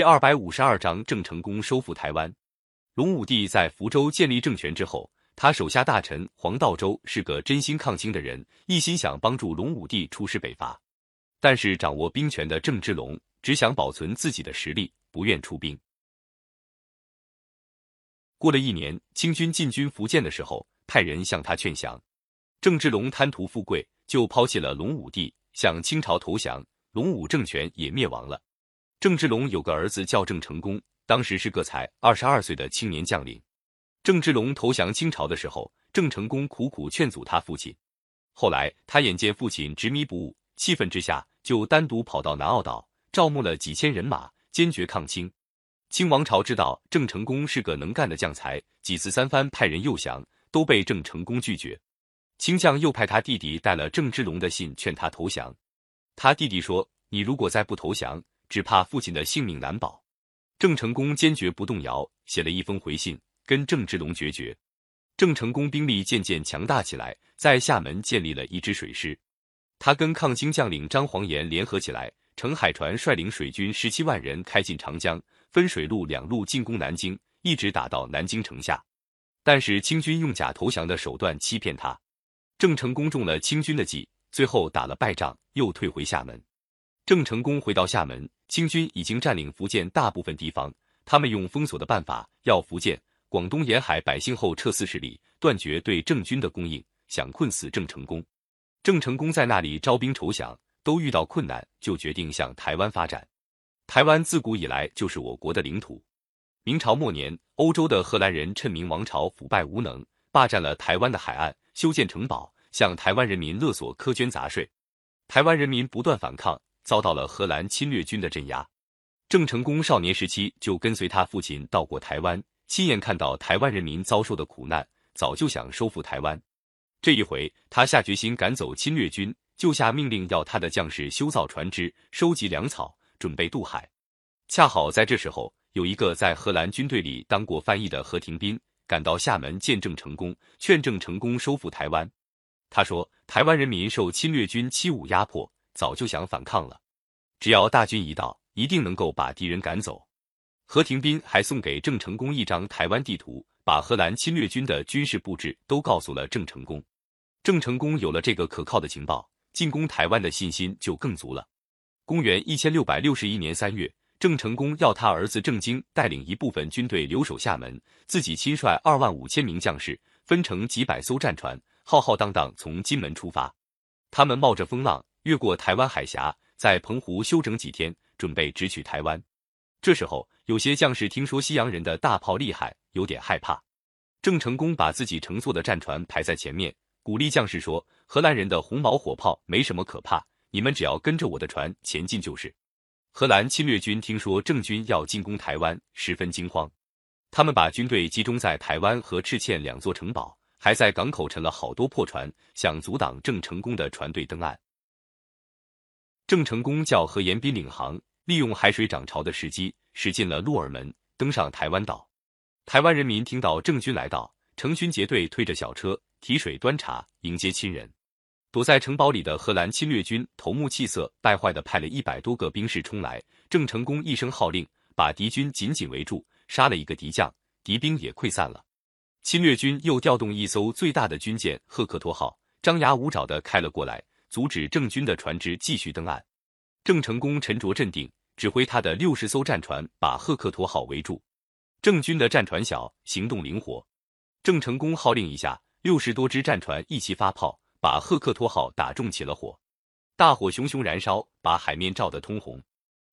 第二百五十二章郑成功收复台湾。隆武帝在福州建立政权之后，他手下大臣黄道周是个真心抗清的人，一心想帮助隆武帝出师北伐。但是掌握兵权的郑芝龙只想保存自己的实力，不愿出兵。过了一年，清军进军福建的时候，派人向他劝降。郑芝龙贪图富贵，就抛弃了隆武帝，向清朝投降，隆武政权也灭亡了。郑芝龙有个儿子叫郑成功，当时是个才二十二岁的青年将领。郑芝龙投降清朝的时候，郑成功苦苦劝阻他父亲。后来他眼见父亲执迷不悟，气愤之下，就单独跑到南澳岛，招募了几千人马，坚决抗清。清王朝知道郑成功是个能干的将才，几次三番派人诱降，都被郑成功拒绝。清将又派他弟弟带了郑芝龙的信劝他投降。他弟弟说：“你如果再不投降，”只怕父亲的性命难保，郑成功坚决不动摇，写了一封回信，跟郑芝龙决绝。郑成功兵力渐渐强大起来，在厦门建立了一支水师。他跟抗清将领张煌言联合起来，乘海船率领水军十七万人开进长江，分水陆两路进攻南京，一直打到南京城下。但是清军用假投降的手段欺骗他，郑成功中了清军的计，最后打了败仗，又退回厦门。郑成功回到厦门。清军已经占领福建大部分地方，他们用封锁的办法要福建、广东沿海百姓后撤四十里，断绝对郑军的供应，想困死郑成功。郑成功在那里招兵筹饷，都遇到困难，就决定向台湾发展。台湾自古以来就是我国的领土。明朝末年，欧洲的荷兰人趁明王朝腐败无能，霸占了台湾的海岸，修建城堡，向台湾人民勒索苛捐杂税。台湾人民不断反抗。遭到了荷兰侵略军的镇压。郑成功少年时期就跟随他父亲到过台湾，亲眼看到台湾人民遭受的苦难，早就想收复台湾。这一回，他下决心赶走侵略军，就下命令要他的将士修造船只、收集粮草，准备渡海。恰好在这时候，有一个在荷兰军队里当过翻译的何廷斌赶到厦门见郑成功，劝郑成功收复台湾。他说：“台湾人民受侵略军欺侮压迫。”早就想反抗了，只要大军一到，一定能够把敌人赶走。何廷斌还送给郑成功一张台湾地图，把荷兰侵略军的军事布置都告诉了郑成功。郑成功有了这个可靠的情报，进攻台湾的信心就更足了。公元一千六百六十一年三月，郑成功要他儿子郑经带领一部分军队留守厦门，自己亲率二万五千名将士，分成几百艘战船，浩浩荡荡从金门出发。他们冒着风浪。越过台湾海峡，在澎湖休整几天，准备直取台湾。这时候，有些将士听说西洋人的大炮厉害，有点害怕。郑成功把自己乘坐的战船排在前面，鼓励将士说：“荷兰人的红毛火炮没什么可怕，你们只要跟着我的船前进就是。”荷兰侵略军听说郑军要进攻台湾，十分惊慌。他们把军队集中在台湾和赤堑两座城堡，还在港口沉了好多破船，想阻挡郑成功的船队登岸。郑成功叫何延斌领航，利用海水涨潮的时机，驶进了鹿耳门，登上台湾岛。台湾人民听到郑军来到，成群结队推着小车，提水端茶迎接亲人。躲在城堡里的荷兰侵略军头目气色败坏的派了一百多个兵士冲来。郑成功一声号令，把敌军紧紧围住，杀了一个敌将，敌兵也溃散了。侵略军又调动一艘最大的军舰“赫克托号”，张牙舞爪的开了过来。阻止郑军的船只继续登岸，郑成功沉着镇定，指挥他的六十艘战船把赫克托号围住。郑军的战船小，行动灵活。郑成功号令一下，六十多只战船一齐发炮，把赫克托号打中起了火。大火熊熊燃烧，把海面照得通红。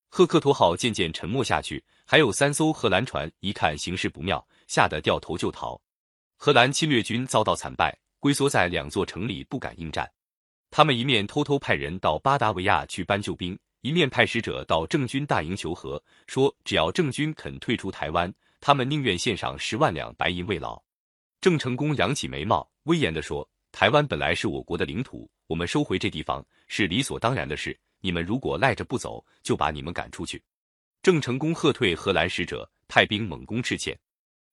赫克托号渐渐沉没下去，还有三艘荷兰船一看形势不妙，吓得掉头就逃。荷兰侵略军遭到惨败，龟缩在两座城里，不敢应战。他们一面偷偷派人到巴达维亚去搬救兵，一面派使者到郑军大营求和，说只要郑军肯退出台湾，他们宁愿献上十万两白银慰劳。郑成功扬起眉毛，威严地说：“台湾本来是我国的领土，我们收回这地方是理所当然的事。你们如果赖着不走，就把你们赶出去。”郑成功喝退荷兰使者，派兵猛攻赤县。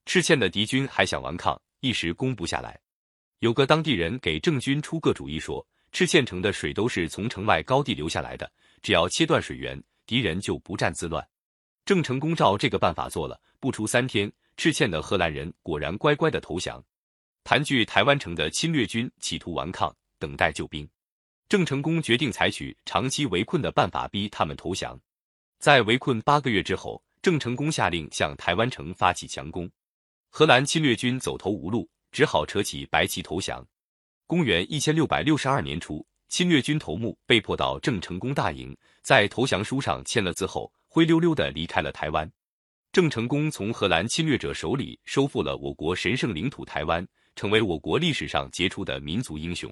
赤县的敌军还想顽抗，一时攻不下来。有个当地人给郑军出个主意说。赤县城的水都是从城外高地流下来的，只要切断水源，敌人就不战自乱。郑成功照这个办法做了，不出三天，赤嵌的荷兰人果然乖乖的投降。盘踞台湾城的侵略军企图顽抗，等待救兵。郑成功决定采取长期围困的办法，逼他们投降。在围困八个月之后，郑成功下令向台湾城发起强攻。荷兰侵略军走投无路，只好扯起白旗投降。公元一千六百六十二年初，侵略军头目被迫到郑成功大营，在投降书上签了字后，灰溜溜地离开了台湾。郑成功从荷兰侵略者手里收复了我国神圣领土台湾，成为我国历史上杰出的民族英雄。